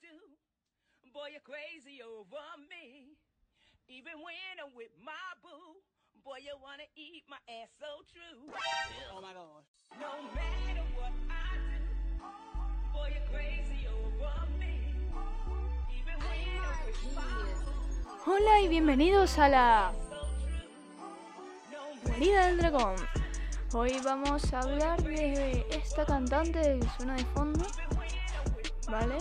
do. Boy, you're crazy over me. Even when I'm with my boo. Boy, you wanna eat my ass so true. Oh my god. No matter what I do. Boy, you're crazy over me. Even when I'm with my boo. Hola y bienvenidos a la Guarida del Dragón. Hoy vamos a hablar de esta cantante que suena de fondo, ¿vale?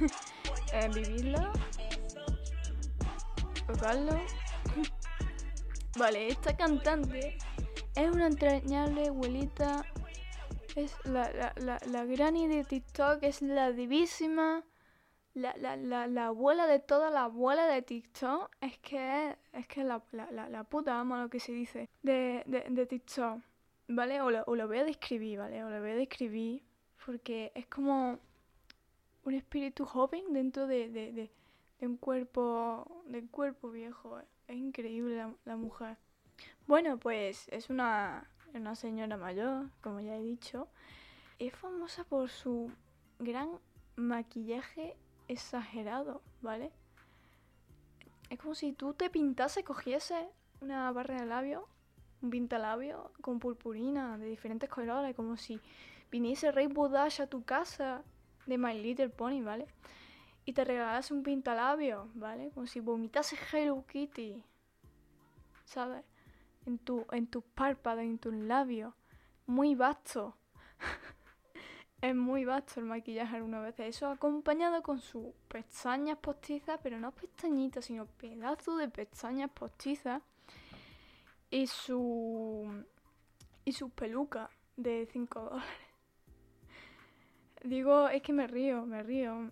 Eh, vivirla, tocarlo. Vale, esta cantante es una entrañable abuelita, es la, la, la, la granny de TikTok, es la divísima, la, la, la, la abuela de toda la abuela de TikTok, es que es, que la, la puta ama lo que se dice de, de, de TikTok, ¿vale? O lo, o lo voy a describir, ¿vale? O lo voy a describir porque es como un espíritu joven dentro de, de, de, de un cuerpo, cuerpo viejo. Es increíble la, la mujer. Bueno, pues es una, una señora mayor, como ya he dicho. Es famosa por su gran maquillaje exagerado, ¿vale? Es como si tú te pintase, cogiese una barra de labio, un pintalabio con purpurina de diferentes colores, como si viniese Rey Budash a tu casa de My Little Pony, ¿vale? Y te regalase un pintalabio, ¿vale? Como si vomitase Hello Kitty, ¿sabes? En tu, en tus párpados, en tus labios. Muy vasto. es muy vasto el maquillaje algunas veces. Eso acompañado con sus pestañas postizas, pero no pestañitas, sino pedazos de pestañas postizas. Y su. Y sus pelucas de 5 dólares. Digo, es que me río, me río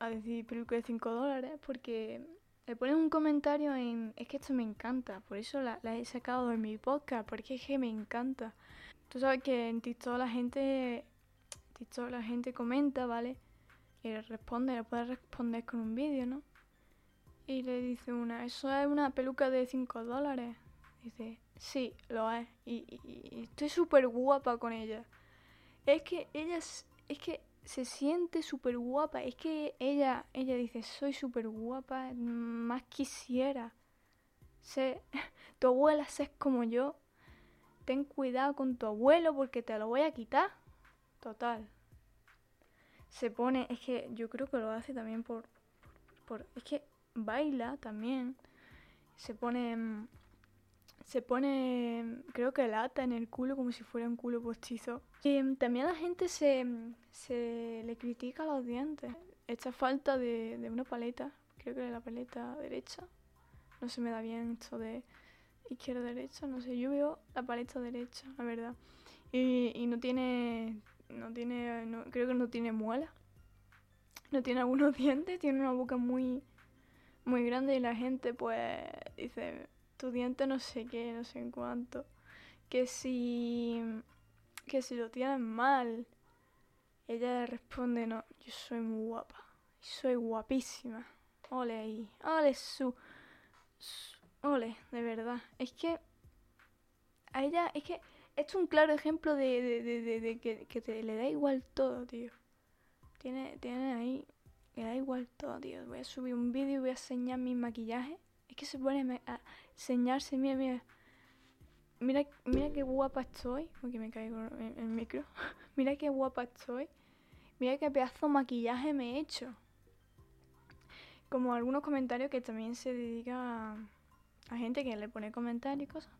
a decir peluca de 5 dólares porque le ponen un comentario en... Es que esto me encanta, por eso la, he sacado de mi podcast, porque es que me encanta. Tú sabes que en TikTok la gente... TikTok la gente comenta, ¿vale? Y responde, le puede responder con un vídeo, ¿no? Y le dice una, eso es una peluca de 5 dólares. Dice, sí, lo es. Y, y- y estoy súper guapa con ella. Es que ella es que se siente súper guapa. Es que ella, ella dice, soy súper guapa, más quisiera. Sé, tu abuela es como yo. Ten cuidado con tu abuelo porque te lo voy a quitar. Total. Se pone, es que yo creo que lo hace también por, por, es que baila también. Se pone, mm, se pone, creo que lata en el culo como si fuera un culo postizo. Y también la gente se, se le critica los dientes. Esta falta de, de una paleta, creo que la paleta derecha. No se me da bien esto de izquierda-derecha, no sé, yo veo la paleta derecha, la verdad. Y, y no tiene, no tiene, no- creo que no tiene muela. No tiene algunos dientes, tiene una boca muy, muy grande y la gente pues dice, tu diente no sé qué, no sé en cuánto. Que si, que si lo tienes mal. Ella le responde, no, yo soy muy guapa. Soy guapísima. Ole ahí. Ole su, su- Ole, de verdad. Es que a ella, es que esto es un claro ejemplo de, de, de, que, que te, le da igual todo, tío. Tiene, tiene ahí, le da igual todo, tío. Voy a subir un vídeo y voy a enseñar mi maquillaje. Es que se pone a enseñarse, mira, mira. Mira, mira qué guapa estoy. Porque me caigo el micro. mira qué guapa estoy. Mira qué pedazo de maquillaje me he hecho. Como algunos comentarios que también se dedica a, gente que le pone comentarios y cosas.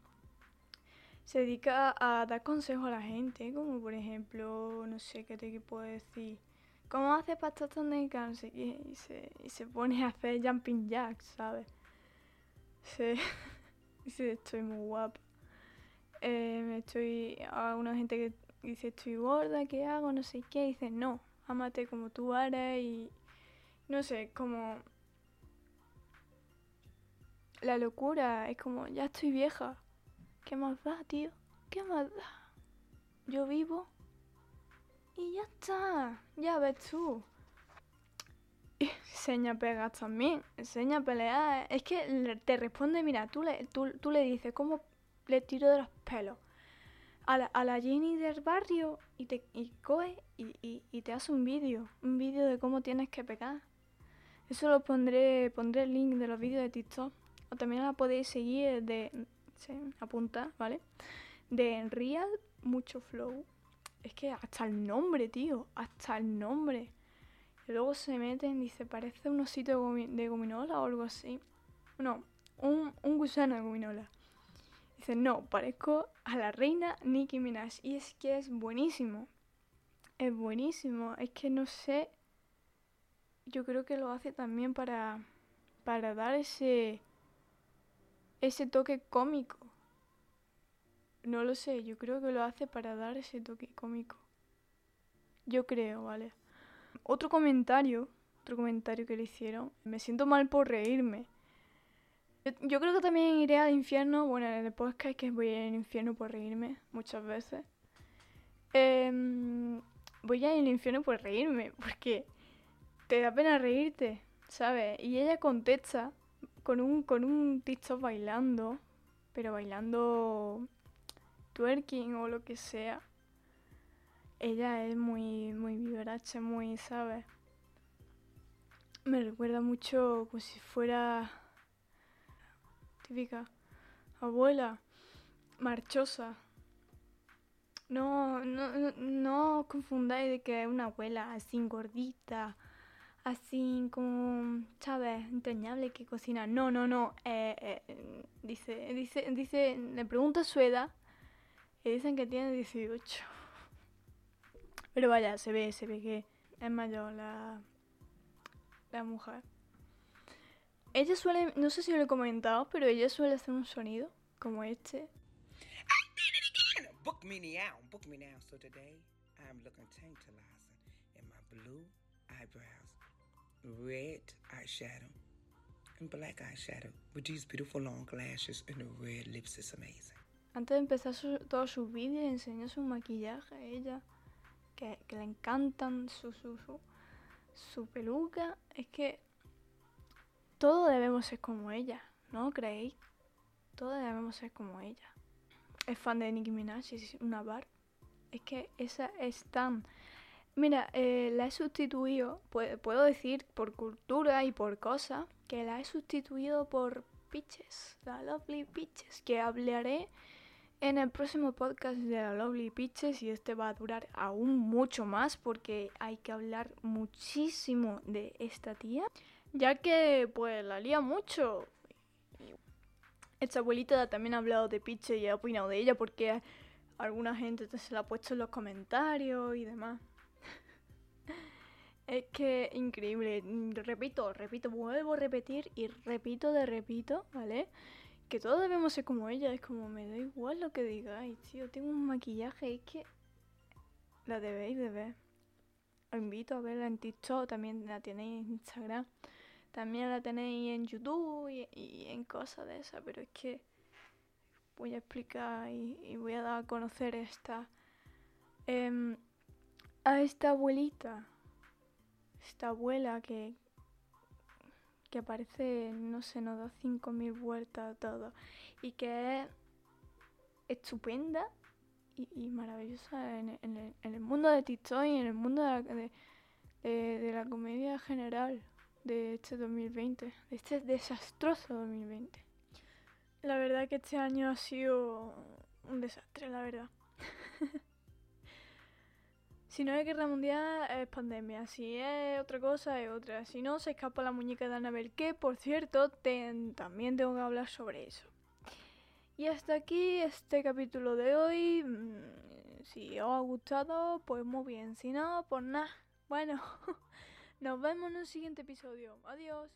Se dedica a dar consejos a la gente, como por ejemplo, no sé qué te puedo decir. ¿Cómo haces para estar tan? No sé qué, Y se, y se pone a hacer jumping jacks, ¿sabes? Se, dice, estoy muy guapa. Eh, me estoy, a una gente que dice, estoy gorda, ¿qué hago? No sé qué. Dice, no, ámate como tú eres y no sé, como la locura. Es como, ya estoy vieja. ¿Qué más da, tío? ¿Qué más da? Yo vivo y ya está. Ya ves tú. Enseña a pegar también. Enseña a pelear. Es que te responde, mira, tú le, tú, tú le dices, ¿cómo le tiro de los pelos? a la, a la Jenny del barrio y te y coge y, y- te hace un vídeo, un vídeo de cómo tienes que pegar. Eso lo pondré, pondré el link de los vídeos de TikTok. O también la podéis seguir de, sí, apunta, ¿vale? De Real Mucho Flow. Es que hasta el nombre, tío, hasta el nombre. Luego se meten, dice, parece un osito de gominola o algo así. No, un, un gusano de gominola. Dice, no, parezco a la reina Nicki Minaj. Y es que es buenísimo. Es buenísimo. Es que no sé. Yo creo que lo hace también para, para dar ese, ese toque cómico. No lo sé, yo creo que lo hace para dar ese toque cómico. Yo creo, ¿vale? Otro comentario, otro comentario que le hicieron. Me siento mal por reírme. Yo, creo que también iré al infierno. Bueno, en el podcast que voy al infierno por reírme muchas veces. Em, voy al infierno por reírme, porque te da pena reírte, ¿sabes? Y ella contesta con un, con un TikTok bailando, pero bailando twerking o lo que sea. Ella es muy, muy vibracha, muy, ¿sabes? Me recuerda mucho como si fuera típica abuela marchosa. No, no, no, no confundáis de que es una abuela así gordita, así como, ¿sabes? Entrañable que cocina. No, no, no. eh, eh, dice, dice, dice, le pregunta su edad y dicen que tiene 18. Pero vaya, se ve, se ve que es mayor la, la mujer. Ella suele, no sé si lo he comentado, pero ella suele hacer un sonido como este. Book me now, book me now. So today I'm looking tantalizing in my blue eyebrows, red eyeshadow, and black eyeshadow with these beautiful long lashes and the red lips. It's amazing. Antes de empezar su- todos sus vídeos, enseñó su maquillaje a ella, que, le encantan su, su, su, su peluca. Es que todos debemos ser como ella, ¿no creéis? Todos debemos ser como ella. Es fan de Nicki Minaj, es una bar. Es que esa es tan... Mira, eh, la he sustituido, pue- puedo decir por cultura y por cosas, que la he sustituido por Peaches, la Lovely Peaches, que hablaré en el próximo podcast de la Lovely Peaches y este va a durar aún mucho más porque hay que hablar muchísimo de esta tía, ya que pues la lía mucho. Esta abuelita también ha hablado de Peaches y ha opinado de ella porque alguna gente se la ha puesto en los comentarios y demás. Es que increíble, repito, repito, vuelvo a repetir y repito de repito, ¿vale? Que todos debemos ser como ella, es como me da igual lo que digáis, tío, tengo un maquillaje, es que la debéis de ver. Os invito a verla en TikTok, también la tenéis en Instagram, también la tenéis en YouTube y, en cosas de esas, pero es que voy a explicar y, voy a dar a conocer esta em, a esta abuelita esta abuela que que aparece, no sé, nos da 5.000 vueltas a todo y que es estupenda y, y maravillosa en, en el, en el mundo de TikTok y en el mundo de la, de, de- de la comedia general de este 2020, de este desastroso 2020. La verdad que este año ha sido un desastre, la verdad. Si no es guerra mundial, es pandemia. Si es otra cosa, es otra. Si no, se escapa la muñeca de Annabelle, que por cierto, también tengo que hablar sobre eso. Y hasta aquí este capítulo de hoy. Mm, Si os ha gustado, pues muy bien. Si no, pues nada. Bueno, nos vemos en un siguiente episodio. Adiós.